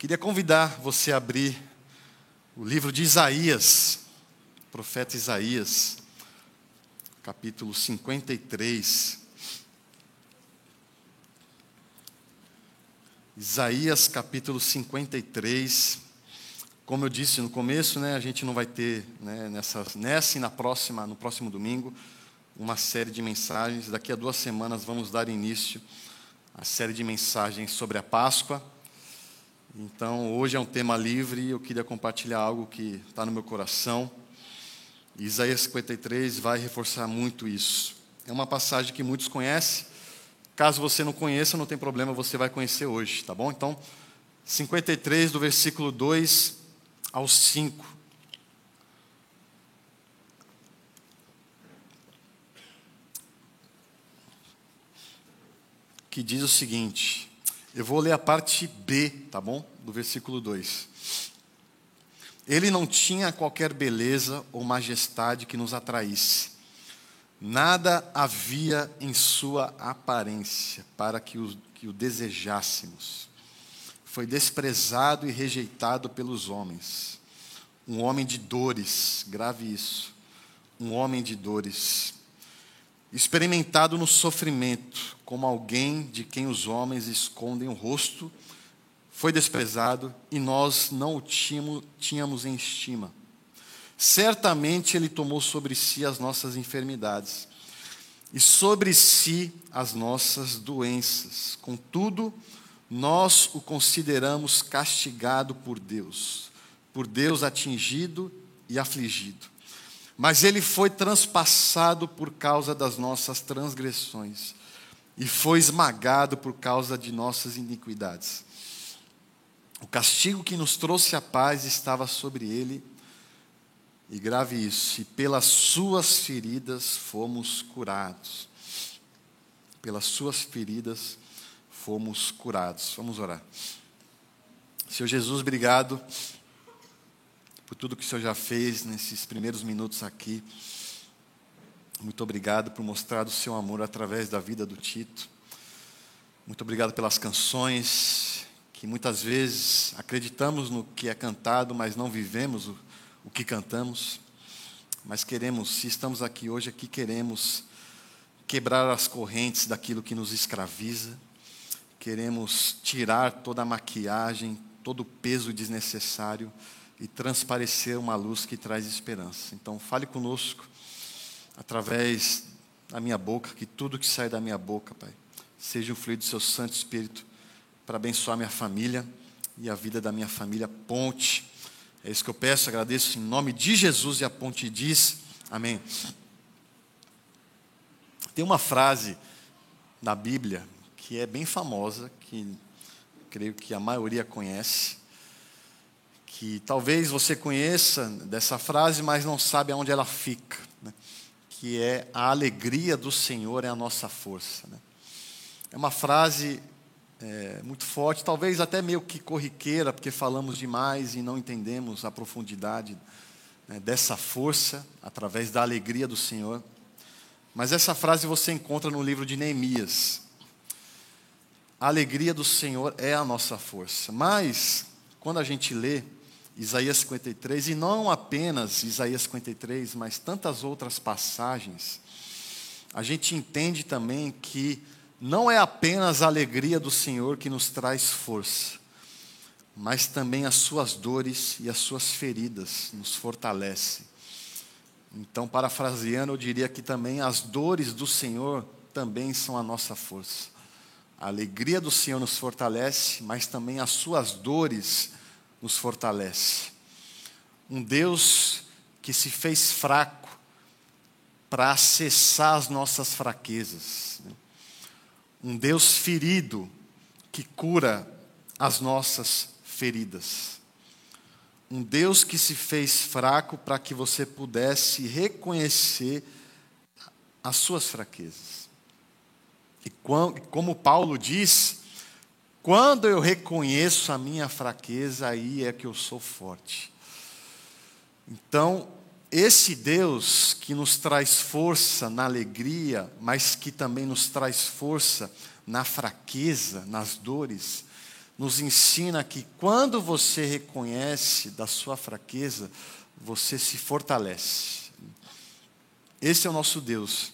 Queria convidar você a abrir o livro de Isaías, profeta Isaías, capítulo 53. Isaías capítulo 53. Como eu disse no começo, né, a gente não vai ter né, nessa, nessa e na próxima, no próximo domingo uma série de mensagens. Daqui a duas semanas vamos dar início à série de mensagens sobre a Páscoa. Então, hoje é um tema livre e eu queria compartilhar algo que está no meu coração. Isaías 53 vai reforçar muito isso. É uma passagem que muitos conhecem. Caso você não conheça, não tem problema, você vai conhecer hoje, tá bom? Então, 53, do versículo 2 ao 5. Que diz o seguinte: eu vou ler a parte B, tá bom? Do versículo 2. Ele não tinha qualquer beleza ou majestade que nos atraísse. Nada havia em sua aparência para que o, que o desejássemos. Foi desprezado e rejeitado pelos homens. Um homem de dores, grave isso. Um homem de dores. Experimentado no sofrimento, como alguém de quem os homens escondem o rosto foi desprezado e nós não o tínhamos, tínhamos em estima. Certamente ele tomou sobre si as nossas enfermidades e sobre si as nossas doenças. Contudo, nós o consideramos castigado por Deus, por Deus atingido e afligido. Mas ele foi transpassado por causa das nossas transgressões e foi esmagado por causa de nossas iniquidades. O castigo que nos trouxe a paz estava sobre ele, e grave isso, e pelas suas feridas fomos curados. Pelas suas feridas fomos curados. Vamos orar. Senhor Jesus, obrigado por tudo que o Senhor já fez nesses primeiros minutos aqui. Muito obrigado por mostrar o seu amor através da vida do Tito. Muito obrigado pelas canções que muitas vezes acreditamos no que é cantado, mas não vivemos o, o que cantamos. Mas queremos, se estamos aqui hoje, aqui queremos quebrar as correntes daquilo que nos escraviza. Queremos tirar toda a maquiagem, todo o peso desnecessário e transparecer uma luz que traz esperança. Então, fale conosco através da minha boca, que tudo que sai da minha boca, Pai, seja o fluido do seu Santo Espírito para abençoar minha família e a vida da minha família. Ponte. É isso que eu peço, agradeço em nome de Jesus e a ponte diz: Amém. Tem uma frase na Bíblia que é bem famosa, que creio que a maioria conhece, que talvez você conheça dessa frase, mas não sabe aonde ela fica, né? que é a alegria do Senhor é a nossa força. Né? É uma frase é, muito forte, talvez até meio que corriqueira, porque falamos demais e não entendemos a profundidade né, dessa força através da alegria do Senhor. Mas essa frase você encontra no livro de Neemias. A alegria do Senhor é a nossa força. Mas, quando a gente lê Isaías 53, e não apenas Isaías 53, mas tantas outras passagens, a gente entende também que não é apenas a alegria do Senhor que nos traz força, mas também as suas dores e as suas feridas nos fortalece. Então, parafraseando, eu diria que também as dores do Senhor também são a nossa força. A alegria do Senhor nos fortalece, mas também as suas dores nos fortalece. Um Deus que se fez fraco para acessar as nossas fraquezas. Um Deus ferido que cura as nossas feridas. Um Deus que se fez fraco para que você pudesse reconhecer as suas fraquezas. E como Paulo diz, quando eu reconheço a minha fraqueza, aí é que eu sou forte. Então, esse Deus que nos traz força na alegria, mas que também nos traz força na fraqueza, nas dores, nos ensina que quando você reconhece da sua fraqueza, você se fortalece. Esse é o nosso Deus.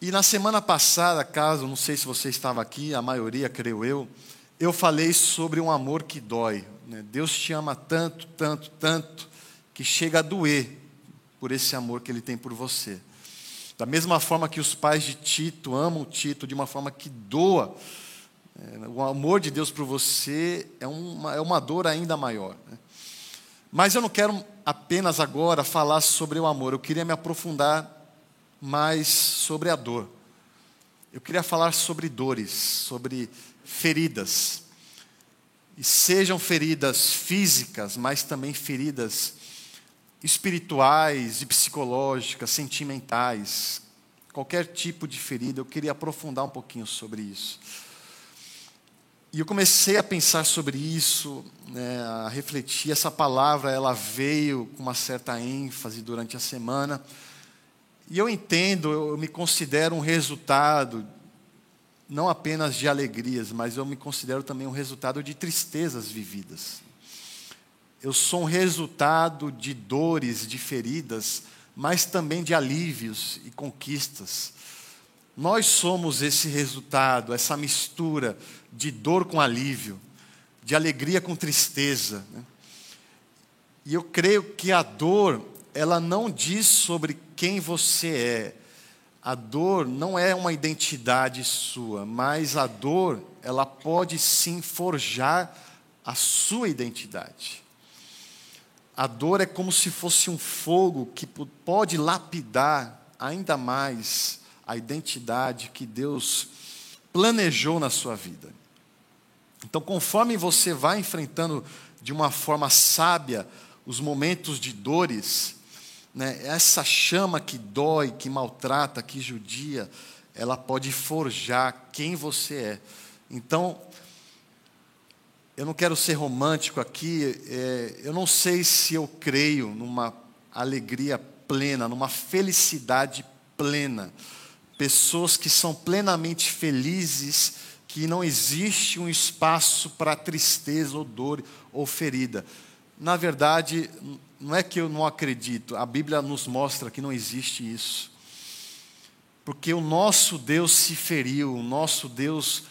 E na semana passada, caso, não sei se você estava aqui, a maioria, creio eu, eu falei sobre um amor que dói. Né? Deus te ama tanto, tanto, tanto, que chega a doer por esse amor que Ele tem por você. Da mesma forma que os pais de Tito amam Tito de uma forma que doa, é, o amor de Deus por você é uma, é uma dor ainda maior. Né? Mas eu não quero apenas agora falar sobre o amor, eu queria me aprofundar mais sobre a dor. Eu queria falar sobre dores, sobre feridas. E sejam feridas físicas, mas também feridas espirituais e psicológicas, sentimentais, qualquer tipo de ferida, eu queria aprofundar um pouquinho sobre isso. E eu comecei a pensar sobre isso, né, a refletir. Essa palavra ela veio com uma certa ênfase durante a semana. E eu entendo, eu me considero um resultado não apenas de alegrias, mas eu me considero também um resultado de tristezas vividas. Eu sou um resultado de dores, de feridas, mas também de alívios e conquistas. Nós somos esse resultado, essa mistura de dor com alívio, de alegria com tristeza. Né? E eu creio que a dor, ela não diz sobre quem você é, a dor não é uma identidade sua, mas a dor, ela pode sim forjar a sua identidade. A dor é como se fosse um fogo que pode lapidar ainda mais a identidade que Deus planejou na sua vida. Então, conforme você vai enfrentando de uma forma sábia os momentos de dores, né, essa chama que dói, que maltrata, que judia, ela pode forjar quem você é. Então, eu não quero ser romântico aqui, é, eu não sei se eu creio numa alegria plena, numa felicidade plena. Pessoas que são plenamente felizes, que não existe um espaço para tristeza ou dor ou ferida. Na verdade, não é que eu não acredito, a Bíblia nos mostra que não existe isso. Porque o nosso Deus se feriu, o nosso Deus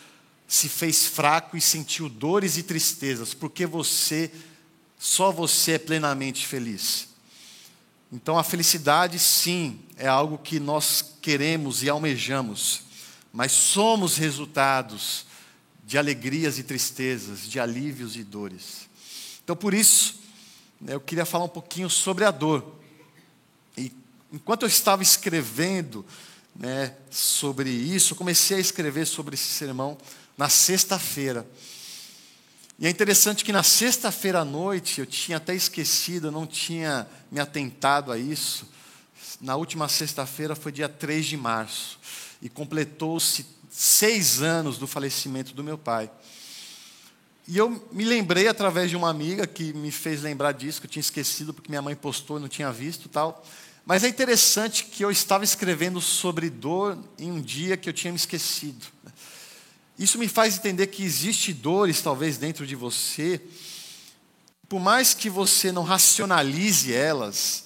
se fez fraco e sentiu dores e tristezas, porque você, só você é plenamente feliz. Então a felicidade, sim, é algo que nós queremos e almejamos, mas somos resultados de alegrias e tristezas, de alívios e dores. Então por isso, eu queria falar um pouquinho sobre a dor. E enquanto eu estava escrevendo né, sobre isso, eu comecei a escrever sobre esse sermão na sexta-feira. E é interessante que na sexta-feira à noite, eu tinha até esquecido, eu não tinha me atentado a isso. Na última sexta-feira foi dia 3 de março. E completou-se seis anos do falecimento do meu pai. E eu me lembrei através de uma amiga que me fez lembrar disso, que eu tinha esquecido porque minha mãe postou e não tinha visto tal. Mas é interessante que eu estava escrevendo sobre dor em um dia que eu tinha me esquecido. Isso me faz entender que existe dores talvez dentro de você, por mais que você não racionalize elas,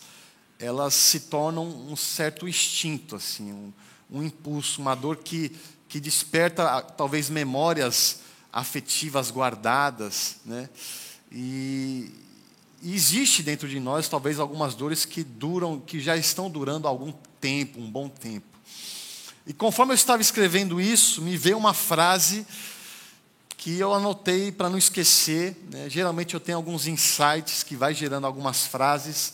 elas se tornam um certo instinto, assim, um, um impulso, uma dor que, que desperta talvez memórias afetivas guardadas, né? E, e, existe dentro de nós talvez algumas dores que duram, que já estão durando algum tempo, um bom tempo. E conforme eu estava escrevendo isso, me veio uma frase que eu anotei para não esquecer. Né? Geralmente eu tenho alguns insights que vai gerando algumas frases.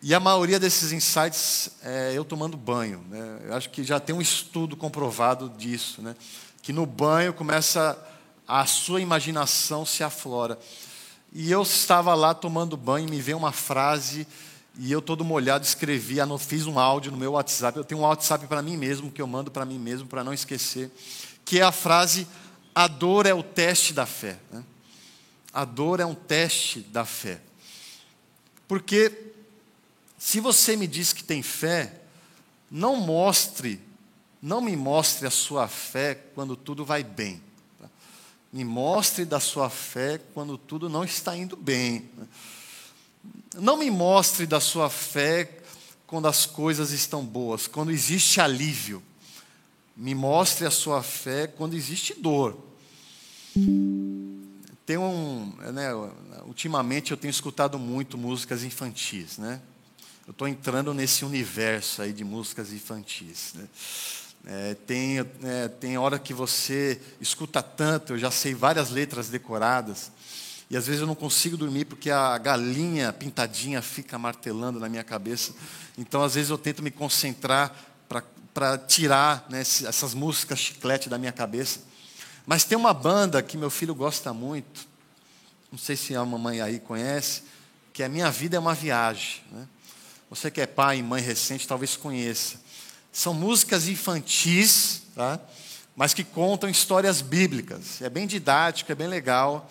E a maioria desses insights é eu tomando banho. Né? Eu acho que já tem um estudo comprovado disso. Né? Que no banho começa a sua imaginação se aflora. E eu estava lá tomando banho e me veio uma frase e eu todo molhado escrevi, fiz um áudio no meu WhatsApp. Eu tenho um WhatsApp para mim mesmo que eu mando para mim mesmo para não esquecer, que é a frase: a dor é o teste da fé. Né? A dor é um teste da fé. Porque se você me diz que tem fé, não mostre não me mostre a sua fé quando tudo vai bem. Me mostre da sua fé quando tudo não está indo bem. Não me mostre da sua fé quando as coisas estão boas, quando existe alívio. Me mostre a sua fé quando existe dor. Tem um, né, ultimamente eu tenho escutado muito músicas infantis, né? Eu estou entrando nesse universo aí de músicas infantis. Né? É, tem, é, tem hora que você escuta tanto, eu já sei várias letras decoradas, e às vezes eu não consigo dormir porque a galinha pintadinha fica martelando na minha cabeça. Então, às vezes, eu tento me concentrar para tirar né, essas músicas chiclete da minha cabeça. Mas tem uma banda que meu filho gosta muito, não sei se a mamãe aí conhece, que é Minha Vida é uma Viagem. Né? Você que é pai e mãe recente talvez conheça. São músicas infantis, tá? mas que contam histórias bíblicas. É bem didático, é bem legal.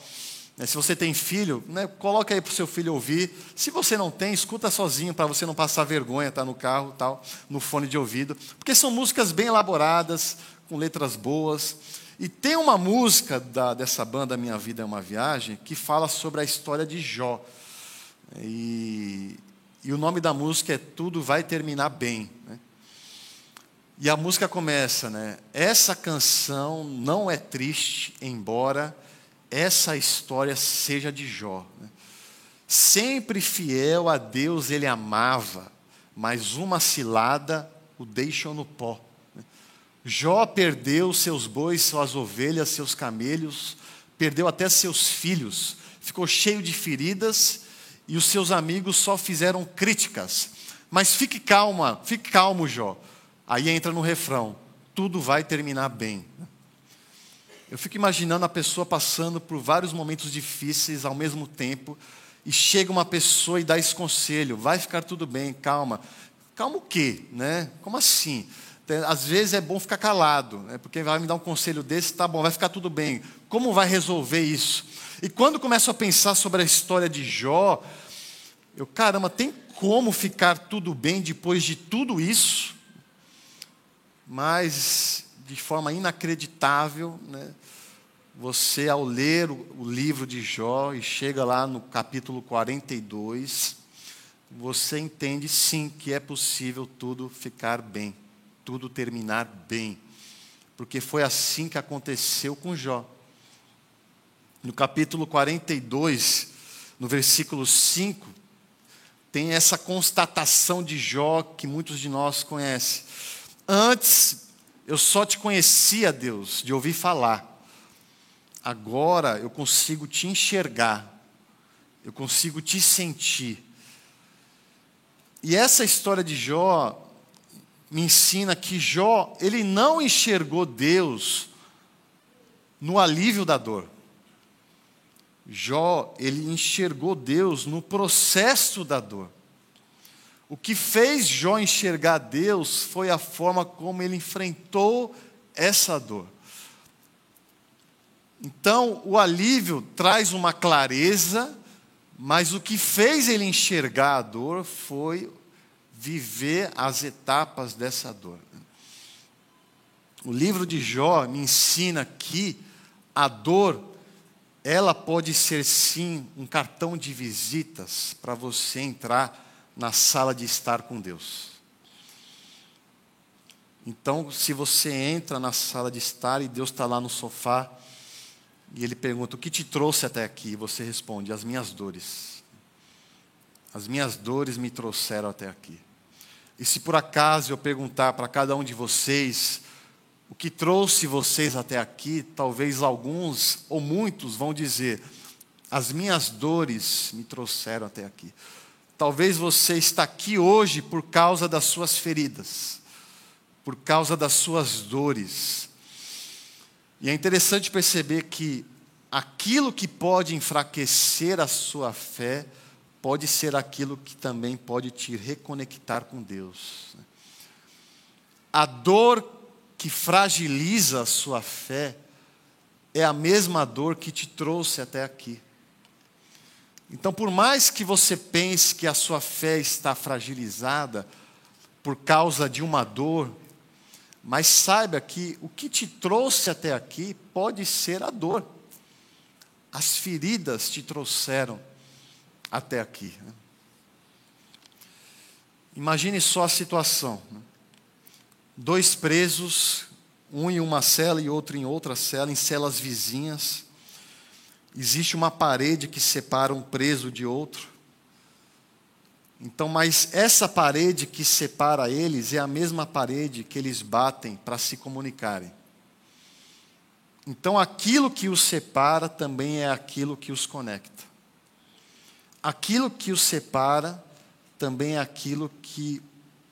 Né, se você tem filho, né, coloca aí para o seu filho ouvir. Se você não tem, escuta sozinho para você não passar vergonha, tá no carro, tal, no fone de ouvido, porque são músicas bem elaboradas, com letras boas. E tem uma música da, dessa banda Minha Vida é uma Viagem que fala sobre a história de Jó. E, e o nome da música é Tudo Vai Terminar Bem. Né? E a música começa, né? Essa canção não é triste, embora essa história seja de Jó. Né? Sempre fiel a Deus ele amava, mas uma cilada o deixou no pó. Né? Jó perdeu seus bois, suas ovelhas, seus camelhos, perdeu até seus filhos, ficou cheio de feridas e os seus amigos só fizeram críticas. Mas fique calma, fique calmo, Jó. Aí entra no refrão: tudo vai terminar bem. Eu fico imaginando a pessoa passando por vários momentos difíceis ao mesmo tempo, e chega uma pessoa e dá esse conselho: vai ficar tudo bem, calma. Calma o quê? Né? Como assim? Às vezes é bom ficar calado, né? porque vai me dar um conselho desse, tá bom, vai ficar tudo bem. Como vai resolver isso? E quando começo a pensar sobre a história de Jó, eu, caramba, tem como ficar tudo bem depois de tudo isso? Mas de forma inacreditável, né? você, ao ler o, livro de Jó e chega lá no capítulo 42, você entende sim que é possível tudo ficar bem, tudo terminar bem, porque foi assim que aconteceu com Jó. No capítulo 42, no versículo 5, tem essa constatação de Jó que muitos de nós conhecem. Antes eu só te conhecia, Deus, de ouvir falar. Agora eu consigo te enxergar. Eu consigo te sentir. E essa história de Jó me ensina que Jó, ele não enxergou Deus no alívio da dor. Jó, ele enxergou Deus no processo da dor. O que fez Jó enxergar Deus foi a forma como ele enfrentou essa dor. Então, o alívio traz uma clareza, mas o que fez ele enxergar a dor foi viver as etapas dessa dor. O livro de Jó me ensina que a dor, ela pode ser sim um cartão de visitas para você entrar na sala de estar com Deus. Então, se você entra na sala de estar e Deus está lá no sofá, e Ele pergunta: O que te trouxe até aqui? E você responde: As minhas dores. As minhas dores me trouxeram até aqui. E se por acaso eu perguntar para cada um de vocês, o que trouxe vocês até aqui, talvez alguns ou muitos vão dizer: As minhas dores me trouxeram até aqui. Talvez você está aqui hoje por causa das suas feridas, por causa das suas dores. E é interessante perceber que aquilo que pode enfraquecer a sua fé pode ser aquilo que também pode te reconectar com Deus. A dor que fragiliza a sua fé é a mesma dor que te trouxe até aqui. Então, por mais que você pense que a sua fé está fragilizada por causa de uma dor, mas saiba que o que te trouxe até aqui pode ser a dor As feridas te trouxeram até aqui. Né? Imagine só a situação: né? dois presos, um em uma cela e outro em outra cela, em celas vizinhas. Existe uma parede que separa um preso de outro. Então, mas essa parede que separa eles é a mesma parede que eles batem para se comunicarem. Então, aquilo que os separa também é aquilo que os conecta. Aquilo que os separa também é aquilo que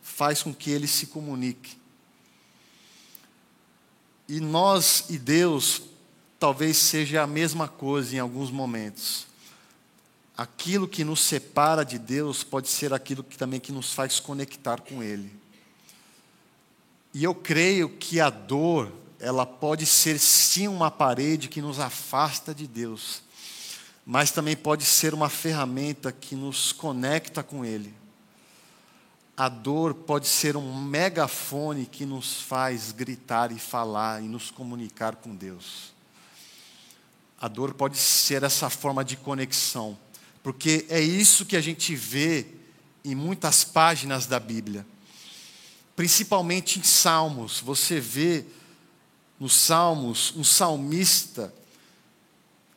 faz com que eles se comuniquem. E nós e Deus talvez seja a mesma coisa em alguns momentos aquilo que nos separa de Deus pode ser aquilo que também que nos faz conectar com Ele. E eu creio que a dor, ela pode ser sim uma parede que nos afasta de Deus, mas também pode ser uma ferramenta que nos conecta com Ele. A dor pode ser um megafone que nos faz gritar e falar e nos comunicar com Deus. A dor pode ser essa forma de conexão porque é isso que a gente vê em muitas páginas da Bíblia. Principalmente em Salmos, você vê nos Salmos um salmista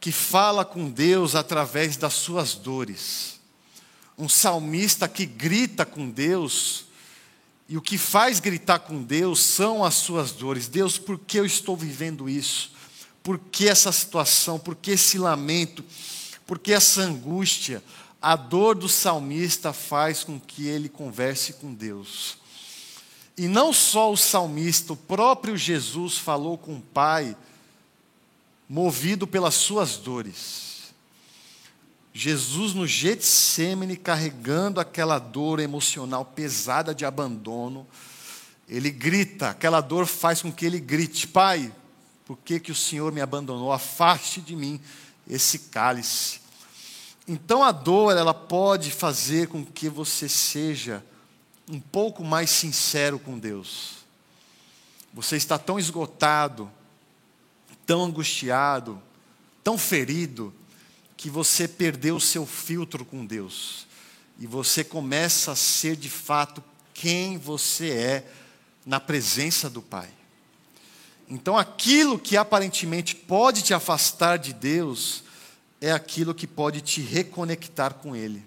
que fala com Deus através das suas dores. Um salmista que grita com Deus, e o que faz gritar com Deus são as suas dores. Deus, por que eu estou vivendo isso? Por que essa situação? Por que esse lamento? porque essa angústia, a dor do salmista faz com que ele converse com Deus. E não só o salmista, o próprio Jesus falou com o Pai, movido pelas suas dores. Jesus no Getsemane carregando aquela dor emocional pesada de abandono, ele grita, aquela dor faz com que ele grite: Pai, por que, que o Senhor me abandonou? Afaste de mim esse cálice. Então a dor, ela pode fazer com que você seja um pouco mais sincero com Deus. Você está tão esgotado, tão angustiado, tão ferido, que você perdeu o seu filtro com Deus. E você começa a ser de fato quem você é na presença do Pai. Então aquilo que aparentemente pode te afastar de Deus, é aquilo que pode te reconectar com Ele.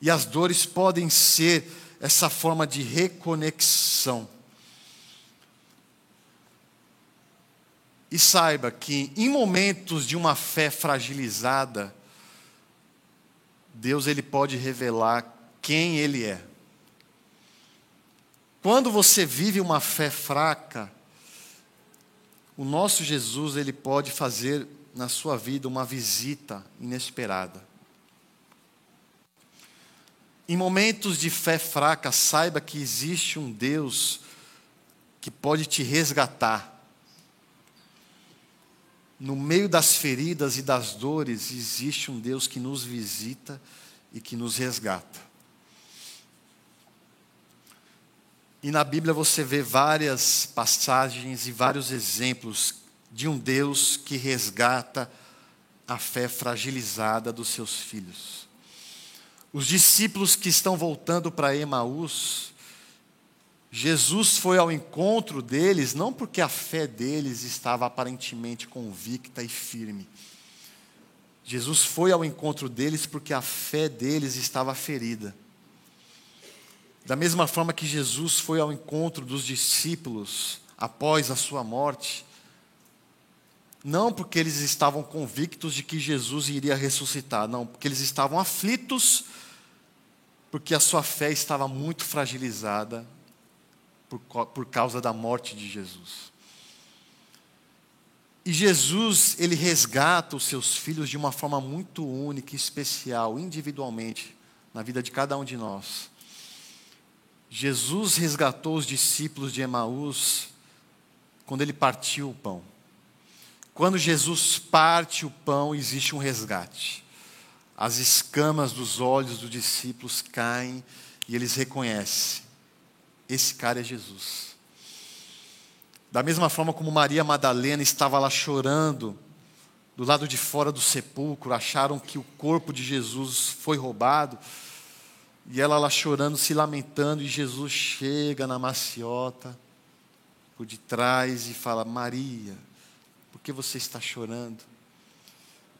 E as dores podem ser essa forma de reconexão. E saiba que em momentos de uma fé fragilizada, Deus ele pode revelar quem ele é. Quando você vive uma fé fraca, o nosso Jesus ele pode fazer na sua vida uma visita inesperada. Em momentos de fé fraca, saiba que existe um Deus que pode te resgatar. No meio das feridas e das dores, existe um Deus que nos visita e que nos resgata. E na Bíblia você vê várias passagens e vários exemplos de um Deus que resgata a fé fragilizada dos seus filhos. Os discípulos que estão voltando para Emaús, Jesus foi ao encontro deles não porque a fé deles estava aparentemente convicta e firme. Jesus foi ao encontro deles porque a fé deles estava ferida. Da mesma forma que Jesus foi ao encontro dos discípulos após a sua morte, não porque eles estavam convictos de que Jesus iria ressuscitar, não, porque eles estavam aflitos, porque a sua fé estava muito fragilizada por, por causa da morte de Jesus. E Jesus, ele resgata os seus filhos de uma forma muito única e especial, individualmente, na vida de cada um de nós. Jesus resgatou os discípulos de Emaús quando ele partiu o pão. Quando Jesus parte o pão, existe um resgate. As escamas dos olhos dos discípulos caem e eles reconhecem: esse cara é Jesus. Da mesma forma como Maria Madalena estava lá chorando do lado de fora do sepulcro, acharam que o corpo de Jesus foi roubado. E ela lá chorando, se lamentando, e Jesus chega na maciota, por detrás, e fala: Maria, por que você está chorando?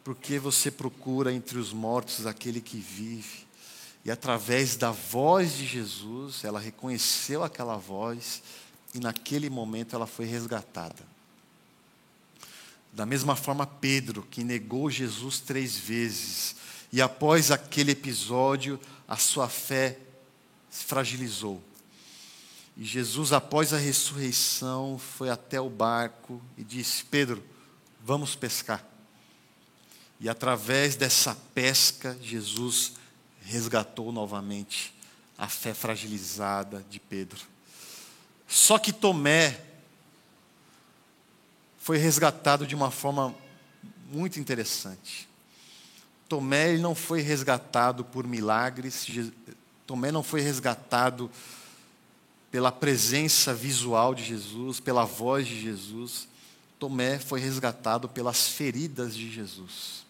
Por que você procura entre os mortos aquele que vive? E através da voz de Jesus, ela reconheceu aquela voz, e naquele momento ela foi resgatada. Da mesma forma, Pedro, que negou Jesus três vezes, e após aquele episódio, a sua fé se fragilizou. E Jesus, após a ressurreição, foi até o barco e disse: Pedro, vamos pescar. E através dessa pesca, Jesus resgatou novamente a fé fragilizada de Pedro. Só que Tomé foi resgatado de uma forma muito interessante. Tomé não foi resgatado por milagres, Tomé não foi resgatado pela presença visual de Jesus, pela voz de Jesus. Tomé foi resgatado pelas feridas de Jesus.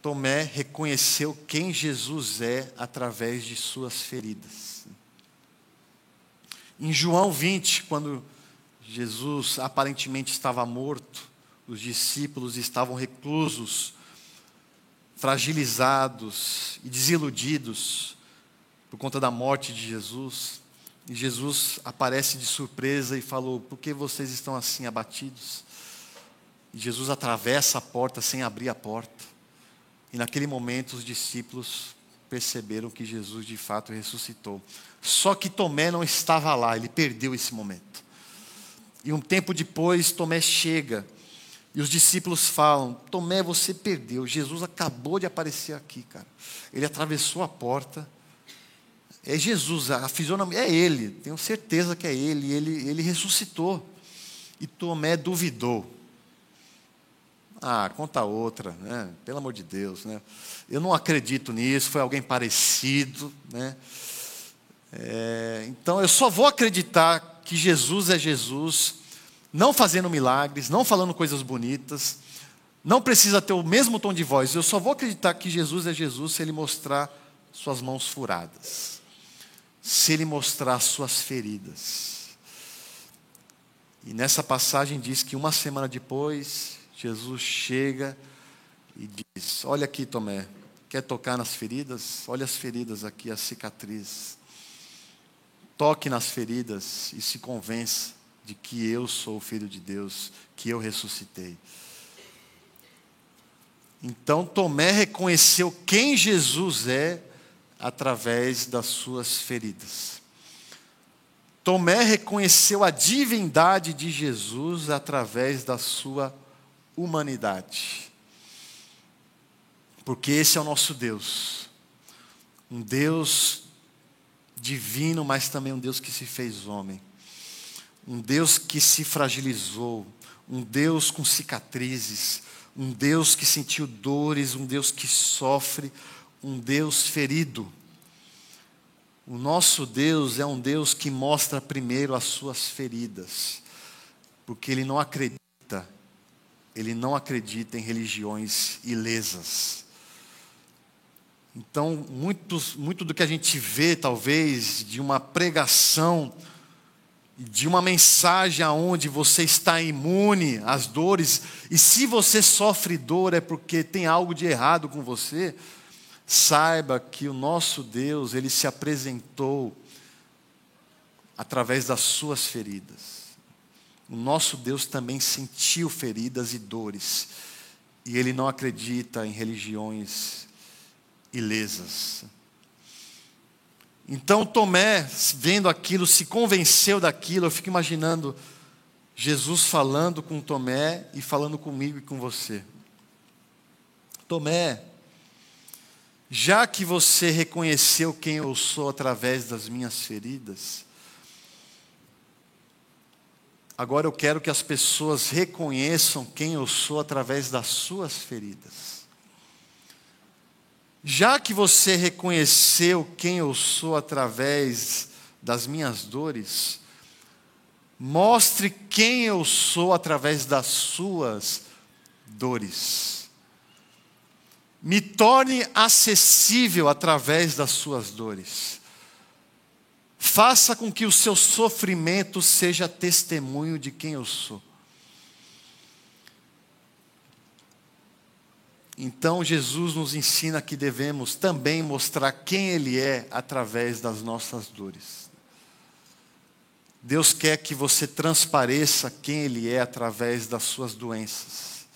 Tomé reconheceu quem Jesus é através de suas feridas. Em João 20, quando Jesus aparentemente estava morto, os discípulos estavam reclusos, fragilizados e desiludidos por conta da morte de Jesus. E Jesus aparece de surpresa e falou: Por que vocês estão assim abatidos? E Jesus atravessa a porta sem abrir a porta. E naquele momento os discípulos perceberam que Jesus de fato ressuscitou. Só que Tomé não estava lá, ele perdeu esse momento. E um tempo depois, Tomé chega e os discípulos falam: Tomé, você perdeu. Jesus acabou de aparecer aqui, cara. Ele atravessou a porta. É Jesus, a fisionomia é ele. Tenho certeza que é ele. Ele, ele ressuscitou. E Tomé duvidou. Ah, conta outra, né? Pelo amor de Deus, né? Eu não acredito nisso. Foi alguém parecido, né? É, então eu só vou acreditar que Jesus é Jesus não fazendo milagres, não falando coisas bonitas, não precisa ter o mesmo tom de voz. Eu só vou acreditar que Jesus é Jesus se ele mostrar suas mãos furadas, se ele mostrar suas feridas. E nessa passagem diz que uma semana depois, Jesus chega e diz: Olha aqui, Tomé, quer tocar nas feridas? Olha as feridas aqui, as cicatrizes. Toque nas feridas e se convença de que eu sou o Filho de Deus, que eu ressuscitei. Então Tomé reconheceu quem Jesus é através das suas feridas. Tomé reconheceu a divindade de Jesus através da sua humanidade. Porque esse é o nosso Deus. Um Deus divino, mas também um Deus que se fez homem um Deus que se fragilizou, um Deus com cicatrizes, um Deus que sentiu dores, um Deus que sofre, um Deus ferido. O nosso Deus é um Deus que mostra primeiro as suas feridas, porque Ele não acredita, Ele não acredita em religiões ilesas. Então, muito, muito do que a gente vê, talvez, de uma pregação de uma mensagem aonde você está imune às dores, e se você sofre dor é porque tem algo de errado com você, saiba que o nosso Deus, ele se apresentou através das suas feridas. O nosso Deus também sentiu feridas e dores, e ele não acredita em religiões ilesas. Então Tomé, vendo aquilo, se convenceu daquilo. Eu fico imaginando Jesus falando com Tomé e falando comigo e com você. Tomé, já que você reconheceu quem eu sou através das minhas feridas, agora eu quero que as pessoas reconheçam quem eu sou através das suas feridas. Já que você reconheceu quem eu sou através das minhas dores, mostre quem eu sou através das suas dores. Me torne acessível através das suas dores. Faça com que o seu sofrimento seja testemunho de quem eu sou. Então Jesus nos ensina que devemos também mostrar quem Ele é através das nossas dores. Deus quer que você transpareça quem Ele é através das suas doenças,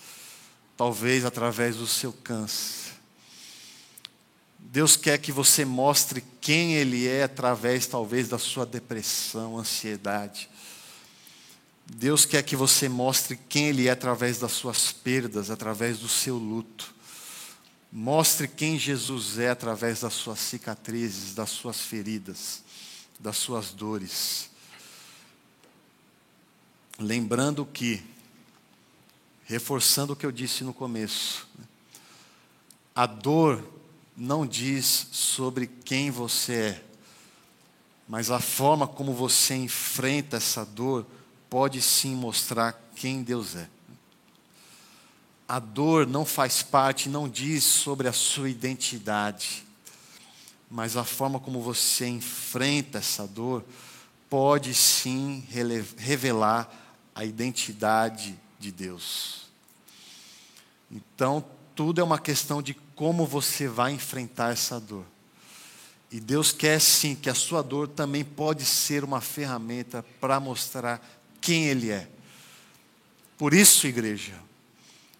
talvez através do seu câncer. Deus quer que você mostre quem Ele é através, talvez, da sua depressão, ansiedade. Deus quer que você mostre quem Ele é através das suas perdas, através do seu luto. Mostre quem Jesus é através das suas cicatrizes, das suas feridas, das suas dores. Lembrando que, reforçando o que eu disse no começo, a dor não diz sobre quem você é, mas a forma como você enfrenta essa dor pode sim mostrar quem Deus é. A dor não faz parte, não diz sobre a sua identidade, mas a forma como você enfrenta essa dor pode sim revelar a identidade de Deus. Então, tudo é uma questão de como você vai enfrentar essa dor. E Deus quer sim que a sua dor também pode ser uma ferramenta para mostrar quem Ele é. Por isso, igreja,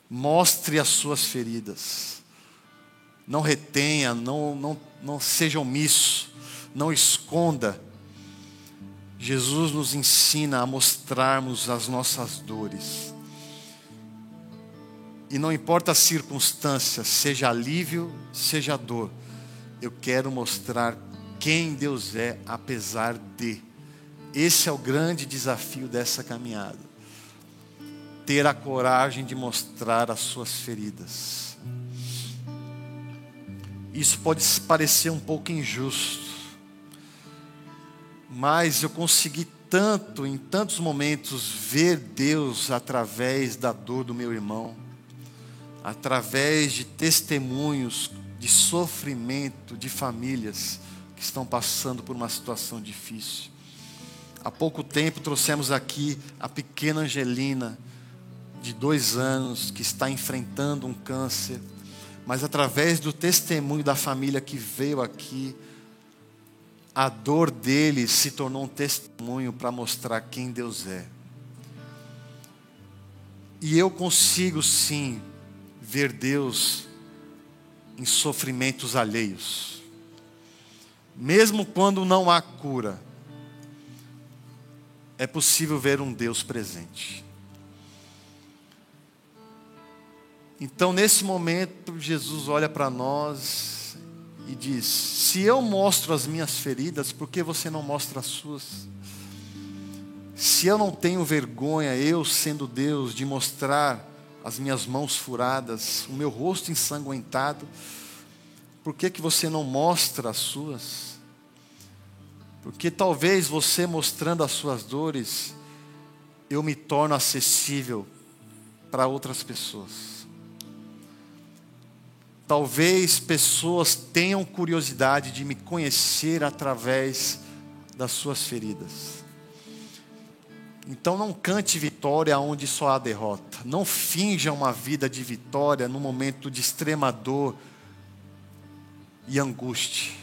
Mostre as suas feridas. Não retenha, não, não, não seja omisso, não esconda. Jesus nos ensina a mostrarmos as nossas dores. E não importa a circunstância, seja alívio, seja dor, eu quero mostrar quem Deus é, apesar de. Esse é o grande desafio dessa caminhada ter a coragem de mostrar as suas feridas. Isso pode parecer um pouco injusto, mas eu consegui tanto, em tantos momentos, ver Deus através da dor do meu irmão, através de testemunhos de sofrimento de famílias que estão passando por uma situação difícil. Há pouco tempo trouxemos aqui a pequena Angelina, de dois anos que está enfrentando um câncer, mas através do testemunho da família que veio aqui, a dor dele se tornou um testemunho para mostrar quem Deus é. E eu consigo sim ver Deus em sofrimentos alheios. Mesmo quando não há cura, é possível ver um Deus presente. Então, nesse momento, Jesus olha para nós e diz: Se eu mostro as minhas feridas, por que você não mostra as suas? Se eu não tenho vergonha, eu sendo Deus, de mostrar as minhas mãos furadas, o meu rosto ensanguentado, por que, que você não mostra as suas? Porque talvez você mostrando as suas dores, eu me torno acessível para outras pessoas. Talvez pessoas tenham curiosidade de me conhecer através das suas feridas. Então não cante vitória onde só há derrota. Não finja uma vida de vitória no momento de extrema dor e angústia.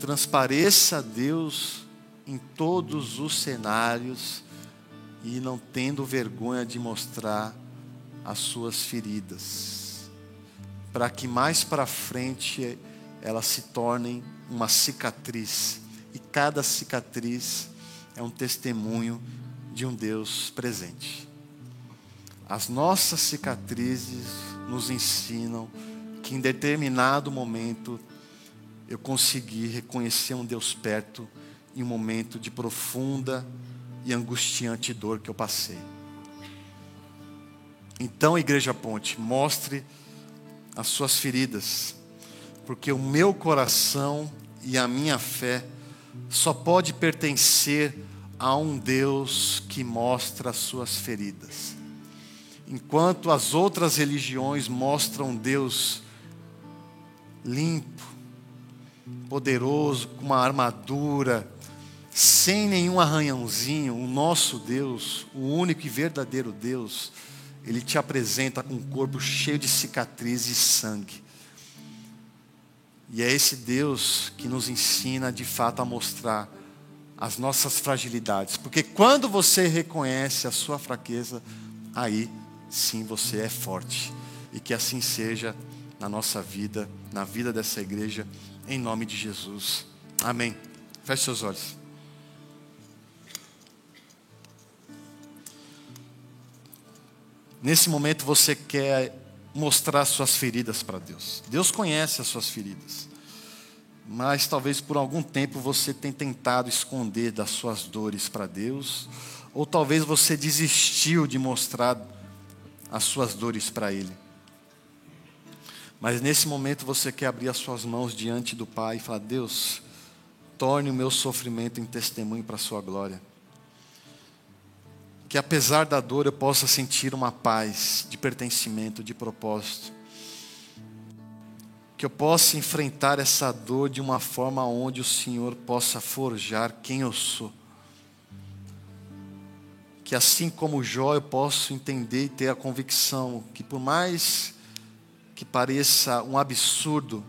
Transpareça a Deus em todos os cenários e não tendo vergonha de mostrar as suas feridas para que mais para frente elas se tornem uma cicatriz. E cada cicatriz é um testemunho de um Deus presente. As nossas cicatrizes nos ensinam que em determinado momento eu consegui reconhecer um Deus perto em um momento de profunda e angustiante dor que eu passei. Então, Igreja Ponte, mostre as suas feridas, porque o meu coração e a minha fé só pode pertencer a um Deus que mostra as suas feridas. enquanto as outras religiões mostram Deus limpo, poderoso, com uma armadura, sem nenhum arranhãozinho, o nosso Deus, o único e verdadeiro Deus, ele te apresenta com um corpo cheio de cicatrizes e sangue. E é esse Deus que nos ensina de fato a mostrar as nossas fragilidades, porque quando você reconhece a sua fraqueza, aí sim você é forte. E que assim seja na nossa vida, na vida dessa igreja, em nome de Jesus. Amém. Feche seus olhos. Nesse momento você quer mostrar suas feridas para Deus. Deus conhece as suas feridas. Mas talvez por algum tempo você tenha tentado esconder das suas dores para Deus, ou talvez você desistiu de mostrar as suas dores para Ele. Mas nesse momento você quer abrir as suas mãos diante do Pai e falar: Deus, torne o meu sofrimento em testemunho para a Sua glória que apesar da dor eu possa sentir uma paz de pertencimento, de propósito. Que eu possa enfrentar essa dor de uma forma onde o Senhor possa forjar quem eu sou. Que assim como Jó eu posso entender e ter a convicção que por mais que pareça um absurdo,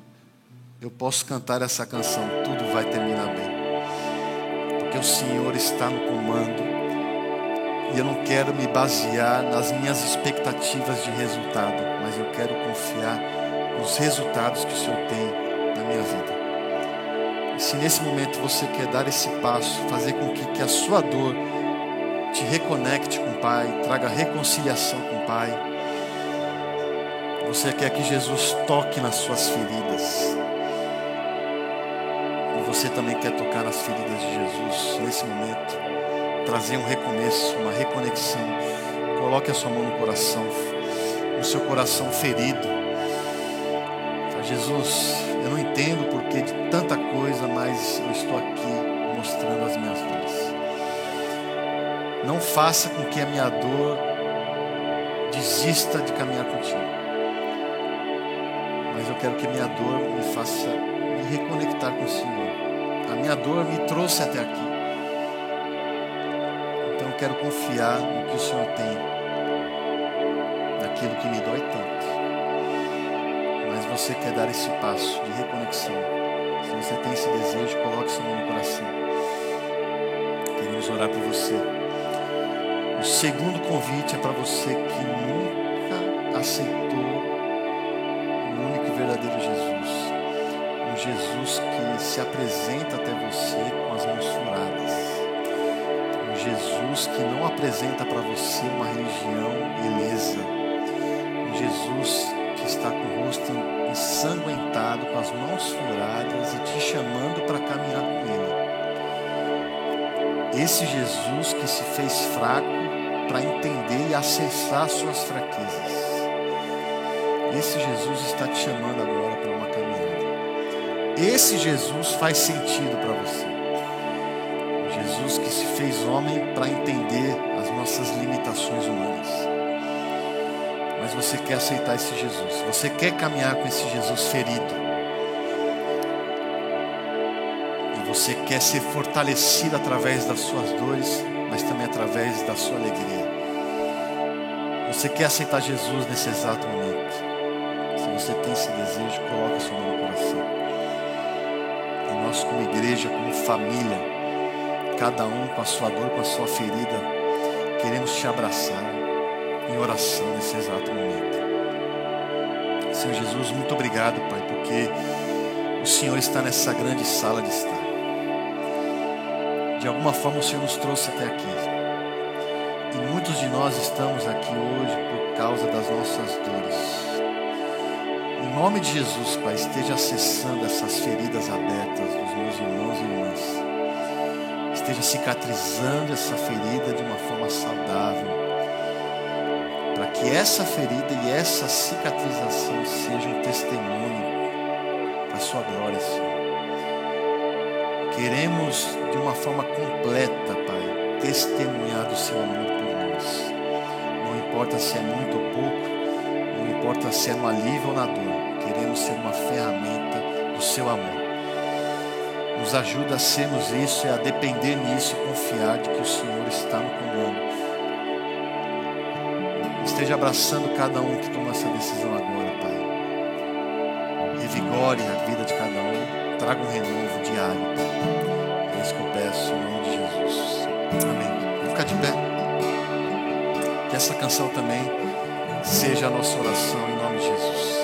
eu posso cantar essa canção, tudo vai terminar bem. Porque o Senhor está no comando e eu não quero me basear nas minhas expectativas de resultado, mas eu quero confiar nos resultados que o Senhor tem na minha vida. E se nesse momento você quer dar esse passo, fazer com que, que a sua dor te reconecte com o Pai, traga reconciliação com o Pai. Você quer que Jesus toque nas suas feridas. E você também quer tocar nas feridas de Jesus nesse momento trazer um recomeço, uma reconexão. Coloque a sua mão no coração, no seu coração ferido. Fala, Jesus, eu não entendo o porquê de tanta coisa, mas eu estou aqui mostrando as minhas dores. Não faça com que a minha dor desista de caminhar contigo. Mas eu quero que a minha dor me faça me reconectar com o Senhor. A minha dor me trouxe até aqui quero confiar no que o Senhor tem, naquilo que me dói tanto. Mas você quer dar esse passo de reconexão. Se você tem esse desejo, coloque nome no coração. Queremos orar por você. O segundo convite é para você que nunca aceitou o único e verdadeiro Jesus. Um Jesus que se apresenta até você com as mãos furadas Jesus que não apresenta para você uma religião beleza. Um Jesus que está com o rosto ensanguentado, com as mãos furadas e te chamando para caminhar com Ele. Esse Jesus que se fez fraco para entender e acessar suas fraquezas. Esse Jesus está te chamando agora para uma caminhada. Esse Jesus faz sentido para você. Fez homem para entender as nossas limitações humanas. Mas você quer aceitar esse Jesus, você quer caminhar com esse Jesus ferido. E você quer ser fortalecido através das suas dores, mas também através da sua alegria. Você quer aceitar Jesus nesse exato momento. Se você tem esse desejo, coloque seu nome no coração. E nós, como igreja, como família, cada um com a sua dor, com a sua ferida, queremos te abraçar em oração nesse exato momento. Senhor Jesus, muito obrigado, Pai, porque o Senhor está nessa grande sala de estar. De alguma forma o Senhor nos trouxe até aqui. E muitos de nós estamos aqui hoje por causa das nossas dores. Em nome de Jesus, Pai, esteja acessando essas feridas abertas dos meus irmãos e irmãs esteja cicatrizando essa ferida de uma forma saudável, para que essa ferida e essa cicatrização sejam um testemunho para a Sua glória, Senhor. Queremos, de uma forma completa, Pai, testemunhar do Seu amor por nós. Não importa se é muito ou pouco, não importa se é no alívio ou na dor, queremos ser uma ferramenta do Seu amor nos ajuda a sermos isso e a depender nisso e confiar de que o Senhor está no comando. Esteja abraçando cada um que toma essa decisão agora, Pai. Revigore a vida de cada um. Traga um renovo diário, É isso que eu peço em nome de Jesus. Amém. Vamos ficar de pé. Que essa canção também seja a nossa oração em nome de Jesus.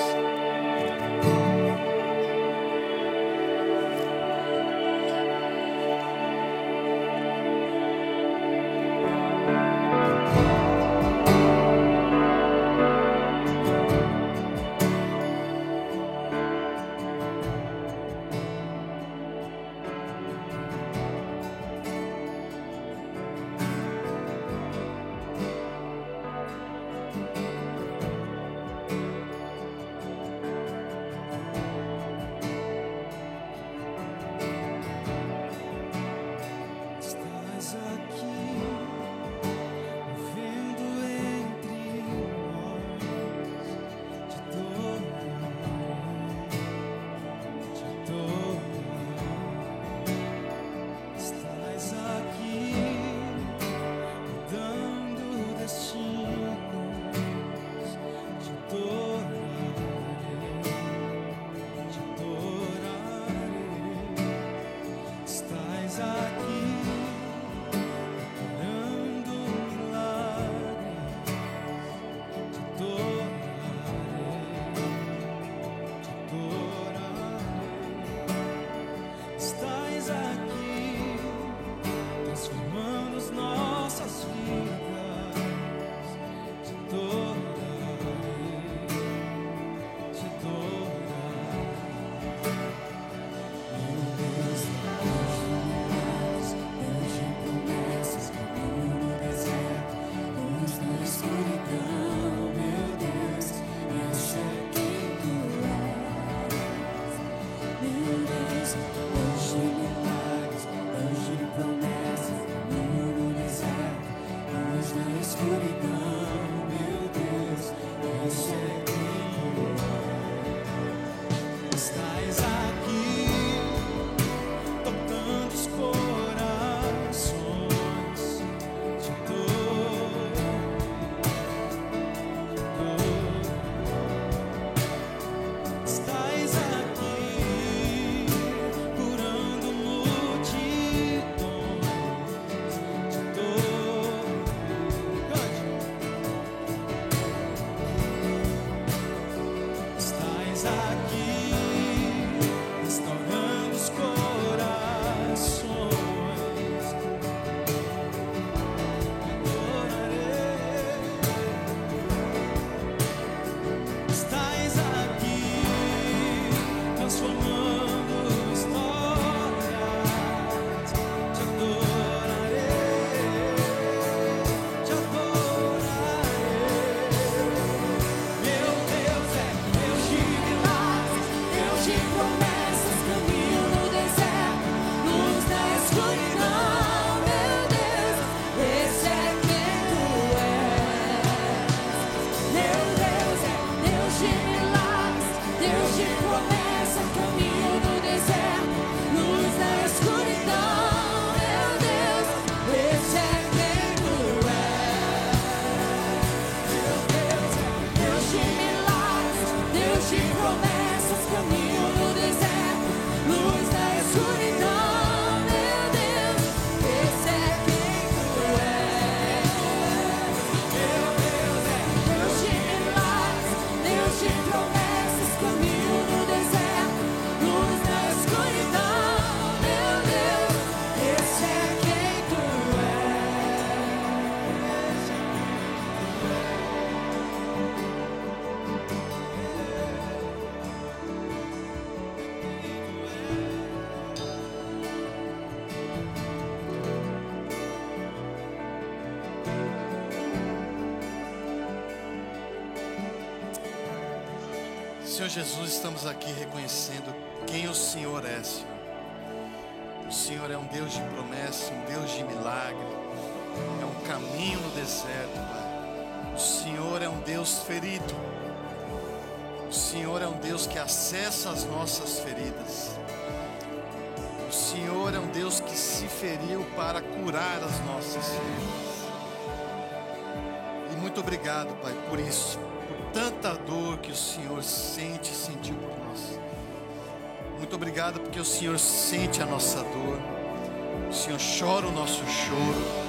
Jesus, estamos aqui reconhecendo quem o Senhor é, Senhor. O Senhor é um Deus de promessa, um Deus de milagre, é um caminho no deserto, Pai. O Senhor é um Deus ferido, o Senhor é um Deus que acessa as nossas feridas. O Senhor é um Deus que se feriu para curar as nossas feridas. E muito obrigado, Pai, por isso o Senhor sente e sentiu por nós. Muito obrigado porque o Senhor sente a nossa dor. O Senhor chora o nosso choro.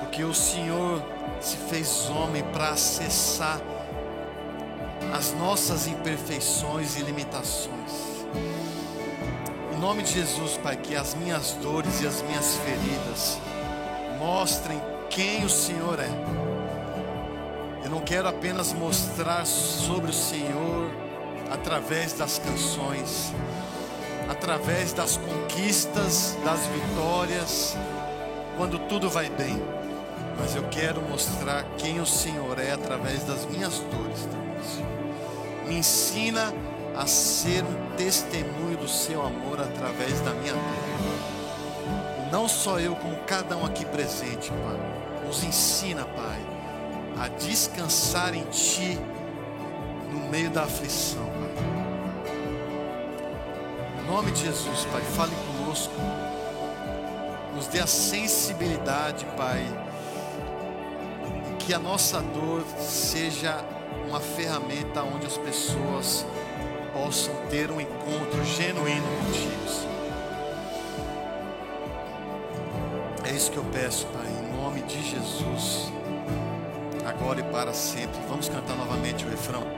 Porque o Senhor se fez homem para acessar as nossas imperfeições e limitações. Em nome de Jesus, Pai, que as minhas dores e as minhas feridas mostrem quem o Senhor é. Eu não quero apenas mostrar sobre o Senhor através das canções, através das conquistas, das vitórias, quando tudo vai bem. Mas eu quero mostrar quem o Senhor é através das minhas dores também, Senhor. Me ensina a ser um testemunho do seu amor através da minha dor. Não só eu, como cada um aqui presente, Pai. Nos ensina, Pai, a descansar em Ti no meio da aflição, Pai. Em nome de Jesus, Pai, fale conosco. Nos dê a sensibilidade, Pai. E que a nossa dor seja uma ferramenta onde as pessoas possam ter um encontro genuíno contigo. É isso que eu peço, Pai, em nome de Jesus, agora e para sempre. Vamos cantar novamente o refrão.